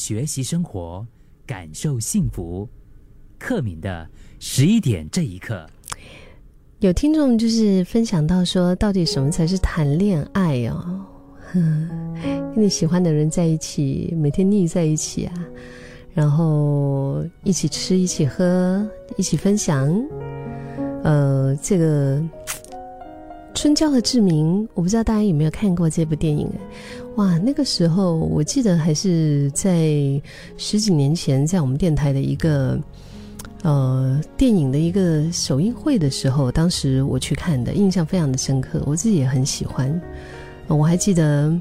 学习生活，感受幸福。克敏的十一点这一刻，有听众就是分享到说，到底什么才是谈恋爱哦？跟你喜欢的人在一起，每天腻在一起啊，然后一起吃，一起喝，一起分享。呃，这个春娇的志明，我不知道大家有没有看过这部电影？哇，那个时候我记得还是在十几年前，在我们电台的一个呃电影的一个首映会的时候，当时我去看的，印象非常的深刻，我自己也很喜欢。我还记得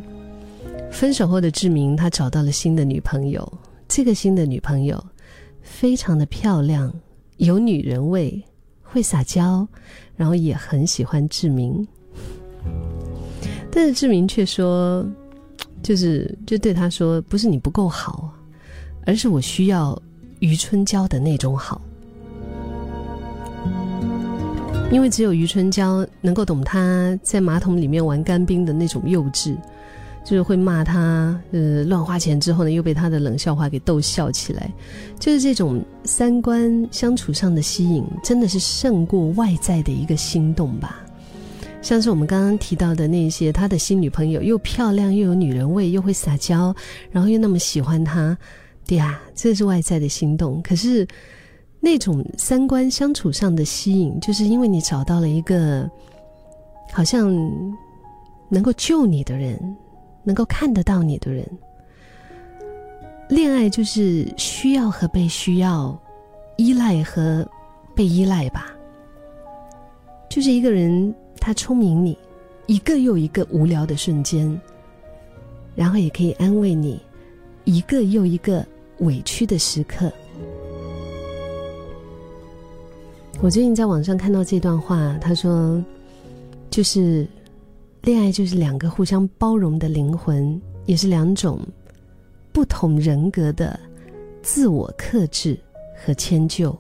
分手后的志明，他找到了新的女朋友，这个新的女朋友非常的漂亮，有女人味。会撒娇，然后也很喜欢志明，但是志明却说，就是就对他说，不是你不够好，而是我需要余春娇的那种好，因为只有余春娇能够懂他在马桶里面玩干冰的那种幼稚。就是会骂他，呃，乱花钱之后呢，又被他的冷笑话给逗笑起来，就是这种三观相处上的吸引，真的是胜过外在的一个心动吧。像是我们刚刚提到的那些，他的新女朋友又漂亮又有女人味，又会撒娇，然后又那么喜欢他，对呀，这是外在的心动。可是那种三观相处上的吸引，就是因为你找到了一个好像能够救你的人。能够看得到你的人，恋爱就是需要和被需要，依赖和被依赖吧。就是一个人他聪明你，一个又一个无聊的瞬间，然后也可以安慰你，一个又一个委屈的时刻。我最近在网上看到这段话，他说，就是。恋爱就是两个互相包容的灵魂，也是两种不同人格的自我克制和迁就。